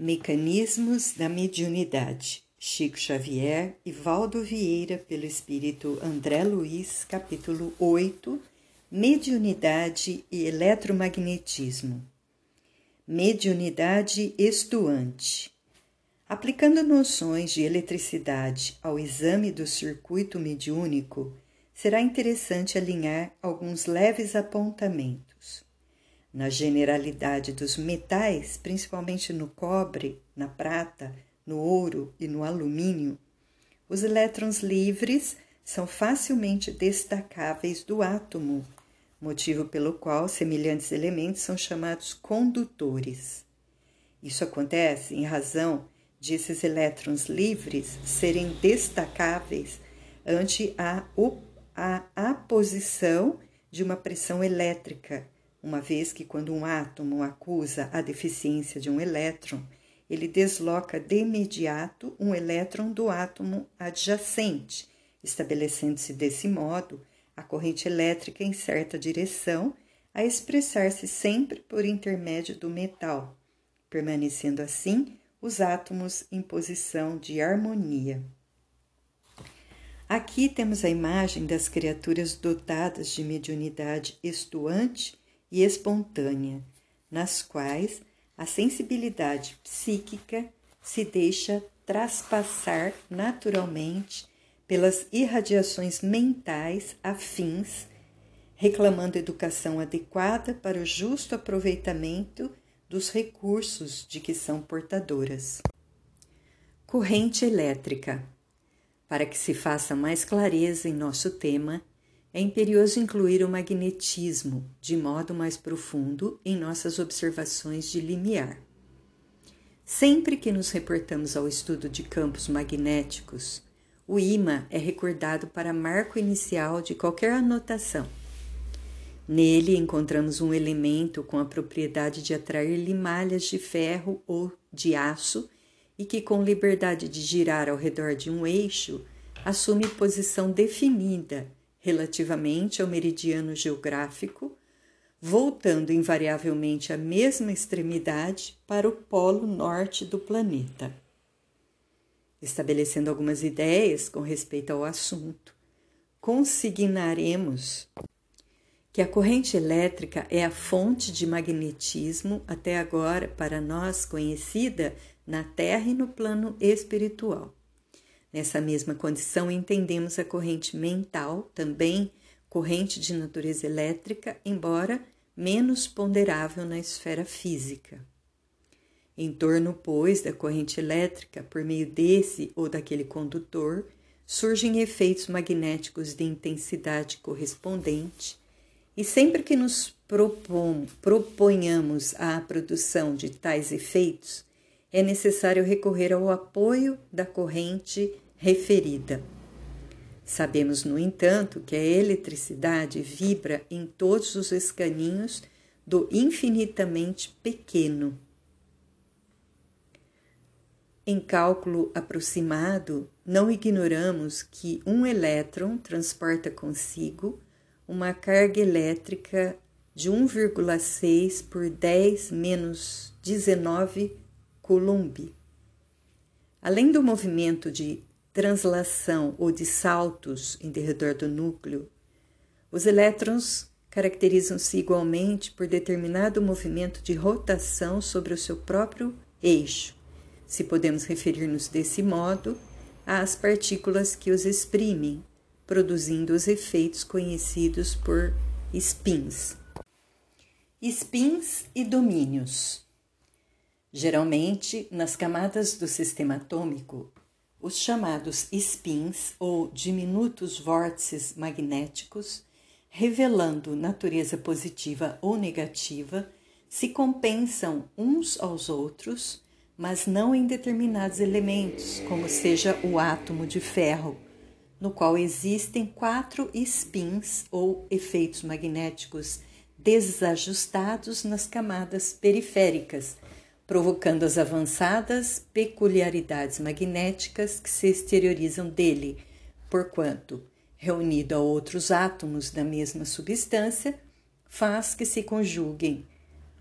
Mecanismos da mediunidade. Chico Xavier e Valdo Vieira, pelo espírito André Luiz, capítulo 8 Mediunidade e eletromagnetismo. Mediunidade estuante. Aplicando noções de eletricidade ao exame do circuito mediúnico, será interessante alinhar alguns leves apontamentos. Na generalidade dos metais, principalmente no cobre, na prata, no ouro e no alumínio, os elétrons livres são facilmente destacáveis do átomo motivo pelo qual semelhantes elementos são chamados condutores. Isso acontece em razão de esses elétrons livres serem destacáveis ante a, a aposição de uma pressão elétrica, uma vez que quando um átomo acusa a deficiência de um elétron, ele desloca de imediato um elétron do átomo adjacente, estabelecendo-se desse modo a corrente elétrica em certa direção a expressar-se sempre por intermédio do metal, permanecendo assim os átomos em posição de harmonia. Aqui temos a imagem das criaturas dotadas de mediunidade estuante e espontânea, nas quais a sensibilidade psíquica se deixa traspassar naturalmente pelas irradiações mentais afins, reclamando educação adequada para o justo aproveitamento dos recursos de que são portadoras. Corrente elétrica. Para que se faça mais clareza em nosso tema, é imperioso incluir o magnetismo de modo mais profundo em nossas observações de limiar. Sempre que nos reportamos ao estudo de campos magnéticos, o imã é recordado para marco inicial de qualquer anotação. Nele encontramos um elemento com a propriedade de atrair limalhas de ferro ou de aço e que, com liberdade de girar ao redor de um eixo, assume posição definida relativamente ao meridiano geográfico, voltando invariavelmente à mesma extremidade para o polo norte do planeta estabelecendo algumas ideias com respeito ao assunto, consignaremos que a corrente elétrica é a fonte de magnetismo até agora para nós conhecida na Terra e no plano espiritual. Nessa mesma condição, entendemos a corrente mental, também corrente de natureza elétrica, embora menos ponderável na esfera física. Em torno, pois, da corrente elétrica, por meio desse ou daquele condutor, surgem efeitos magnéticos de intensidade correspondente, e sempre que nos propom, proponhamos a produção de tais efeitos, é necessário recorrer ao apoio da corrente referida. Sabemos, no entanto, que a eletricidade vibra em todos os escaninhos do infinitamente pequeno em cálculo aproximado, não ignoramos que um elétron transporta consigo uma carga elétrica de 1,6 por 10 menos 19 coulomb. Além do movimento de translação ou de saltos em derredor do núcleo, os elétrons caracterizam-se igualmente por determinado movimento de rotação sobre o seu próprio eixo se podemos referir-nos desse modo às partículas que os exprimem, produzindo os efeitos conhecidos por spins. Spins e domínios. Geralmente, nas camadas do sistema atômico, os chamados spins ou diminutos vórtices magnéticos, revelando natureza positiva ou negativa, se compensam uns aos outros mas não em determinados elementos, como seja o átomo de ferro, no qual existem quatro spins ou efeitos magnéticos desajustados nas camadas periféricas, provocando as avançadas peculiaridades magnéticas que se exteriorizam dele, porquanto, reunido a outros átomos da mesma substância, faz que se conjuguem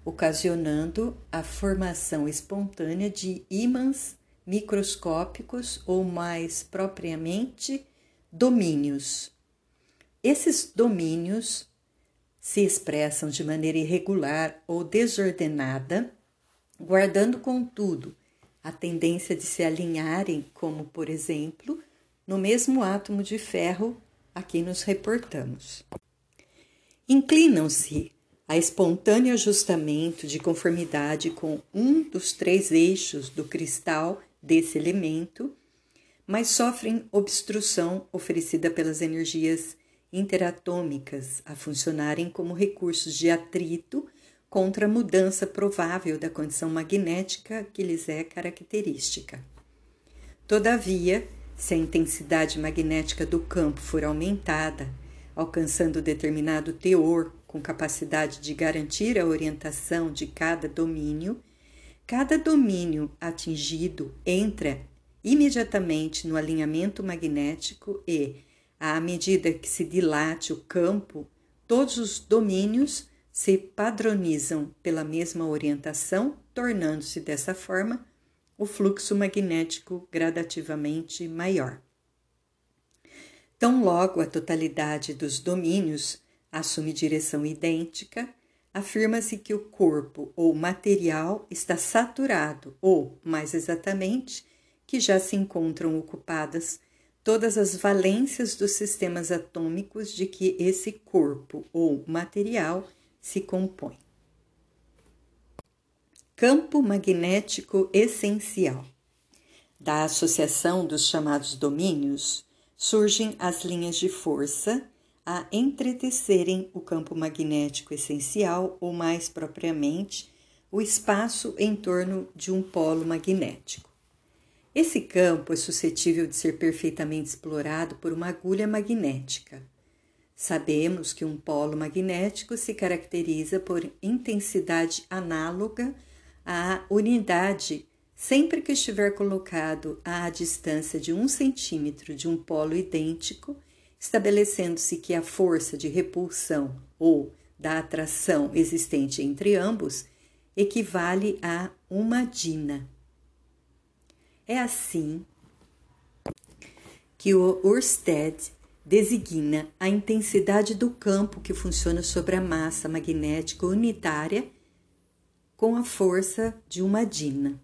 ocasionando a formação espontânea de ímãs microscópicos ou, mais propriamente, domínios. Esses domínios se expressam de maneira irregular ou desordenada, guardando, contudo, a tendência de se alinharem, como, por exemplo, no mesmo átomo de ferro a que nos reportamos. Inclinam-se a espontâneo ajustamento de conformidade com um dos três eixos do cristal desse elemento, mas sofrem obstrução oferecida pelas energias interatômicas a funcionarem como recursos de atrito contra a mudança provável da condição magnética que lhes é característica. Todavia, se a intensidade magnética do campo for aumentada, alcançando determinado teor com capacidade de garantir a orientação de cada domínio, cada domínio atingido entra imediatamente no alinhamento magnético e, à medida que se dilate o campo, todos os domínios se padronizam pela mesma orientação, tornando-se dessa forma o fluxo magnético gradativamente maior. Tão logo a totalidade dos domínios assume direção idêntica, afirma-se que o corpo ou material está saturado, ou, mais exatamente, que já se encontram ocupadas todas as valências dos sistemas atômicos de que esse corpo ou material se compõe. Campo magnético essencial. Da associação dos chamados domínios surgem as linhas de força a entretecerem o campo magnético essencial, ou mais propriamente, o espaço em torno de um polo magnético. Esse campo é suscetível de ser perfeitamente explorado por uma agulha magnética. Sabemos que um polo magnético se caracteriza por intensidade análoga à unidade sempre que estiver colocado à distância de um centímetro de um polo idêntico estabelecendo-se que a força de repulsão ou da atração existente entre ambos equivale a uma dina. É assim que o Ørsted designa a intensidade do campo que funciona sobre a massa magnética unitária com a força de uma dina.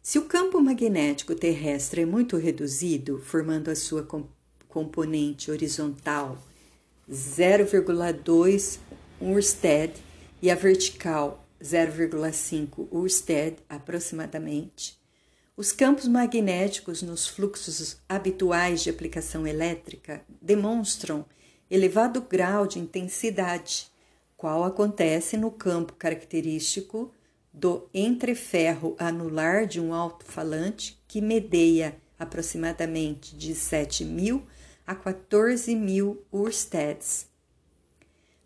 Se o campo magnético terrestre é muito reduzido, formando a sua componente horizontal 0,2 Ursted e a vertical 0,5 Ursted aproximadamente, os campos magnéticos nos fluxos habituais de aplicação elétrica demonstram elevado grau de intensidade, qual acontece no campo característico do entreferro anular de um alto-falante que medeia aproximadamente de 7 mil a 14 mil Ursteds.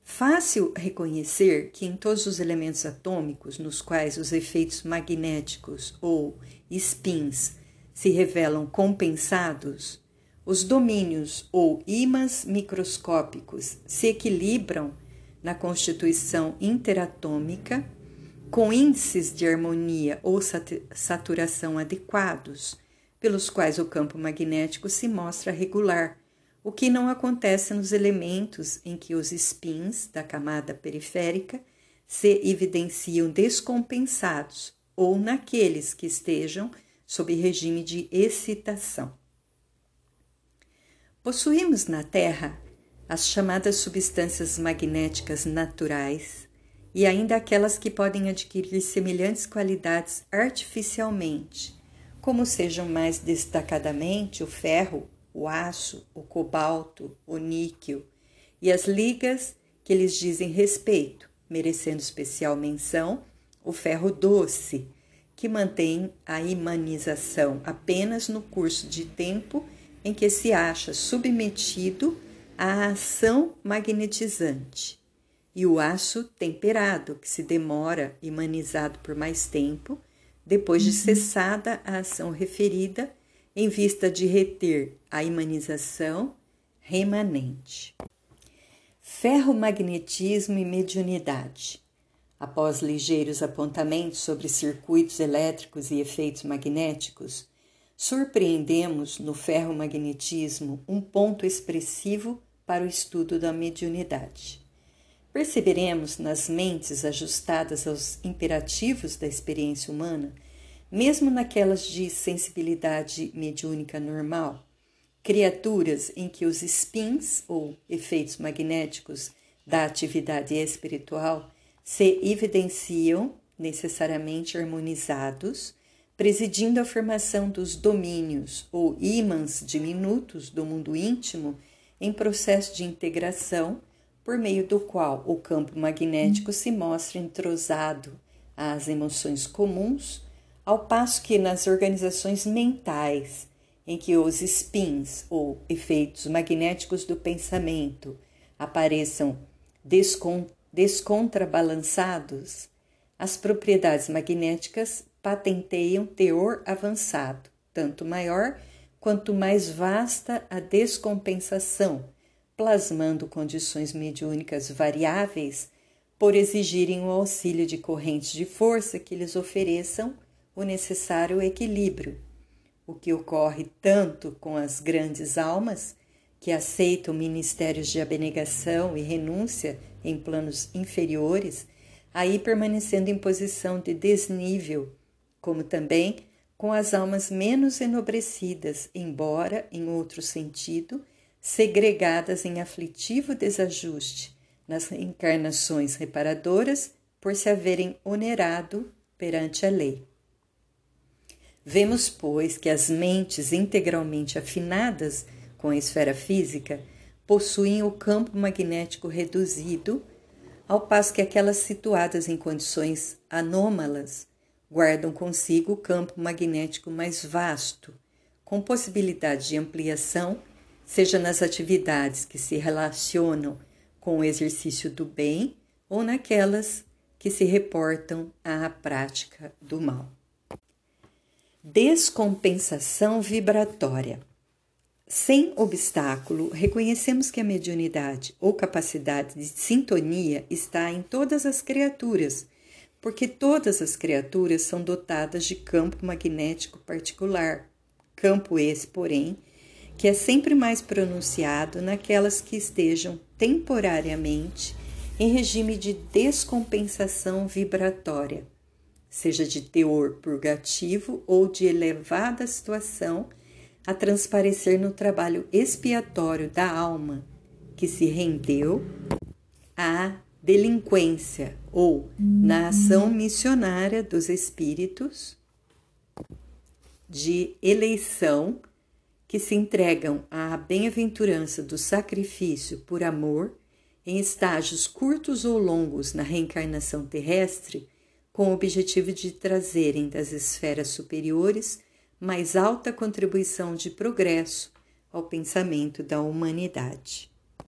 Fácil reconhecer que em todos os elementos atômicos nos quais os efeitos magnéticos ou spins se revelam compensados, os domínios ou ímãs microscópicos se equilibram na constituição interatômica com índices de harmonia ou saturação adequados, pelos quais o campo magnético se mostra regular o que não acontece nos elementos em que os spins da camada periférica se evidenciam descompensados ou naqueles que estejam sob regime de excitação. Possuímos na Terra as chamadas substâncias magnéticas naturais e ainda aquelas que podem adquirir semelhantes qualidades artificialmente, como sejam mais destacadamente o ferro o aço, o cobalto, o níquel e as ligas que lhes dizem respeito, merecendo especial menção o ferro doce, que mantém a imanização apenas no curso de tempo em que se acha submetido à ação magnetizante, e o aço temperado, que se demora imanizado por mais tempo, depois de uhum. cessada a ação referida em vista de reter a imanização remanente. Ferromagnetismo e mediunidade. Após ligeiros apontamentos sobre circuitos elétricos e efeitos magnéticos, surpreendemos no ferromagnetismo um ponto expressivo para o estudo da mediunidade. Perceberemos nas mentes ajustadas aos imperativos da experiência humana, mesmo naquelas de sensibilidade mediúnica normal, criaturas em que os spins ou efeitos magnéticos da atividade espiritual se evidenciam necessariamente harmonizados, presidindo a formação dos domínios ou ímãs diminutos do mundo íntimo em processo de integração, por meio do qual o campo magnético se mostra entrosado às emoções comuns, ao passo que nas organizações mentais, em que os spins ou efeitos magnéticos do pensamento apareçam descon descontrabalançados, as propriedades magnéticas patenteiam teor avançado, tanto maior quanto mais vasta a descompensação, plasmando condições mediúnicas variáveis por exigirem o auxílio de correntes de força que lhes ofereçam o necessário equilíbrio, o que ocorre tanto com as grandes almas que aceitam ministérios de abnegação e renúncia em planos inferiores, aí permanecendo em posição de desnível, como também com as almas menos enobrecidas, embora, em outro sentido, segregadas em aflitivo desajuste nas encarnações reparadoras por se haverem onerado perante a lei. Vemos, pois, que as mentes integralmente afinadas com a esfera física possuem o campo magnético reduzido, ao passo que aquelas situadas em condições anômalas guardam consigo o campo magnético mais vasto, com possibilidade de ampliação, seja nas atividades que se relacionam com o exercício do bem ou naquelas que se reportam à prática do mal. Descompensação vibratória. Sem obstáculo, reconhecemos que a mediunidade ou capacidade de sintonia está em todas as criaturas, porque todas as criaturas são dotadas de campo magnético particular, campo esse, porém, que é sempre mais pronunciado naquelas que estejam temporariamente em regime de descompensação vibratória, seja de teor purgativo ou de elevada situação a transparecer no trabalho expiatório da alma que se rendeu à delinquência ou na ação missionária dos espíritos de eleição que se entregam à bem-aventurança do sacrifício por amor em estágios curtos ou longos na reencarnação terrestre, com o objetivo de trazerem das esferas superiores mais alta contribuição de progresso ao pensamento da humanidade.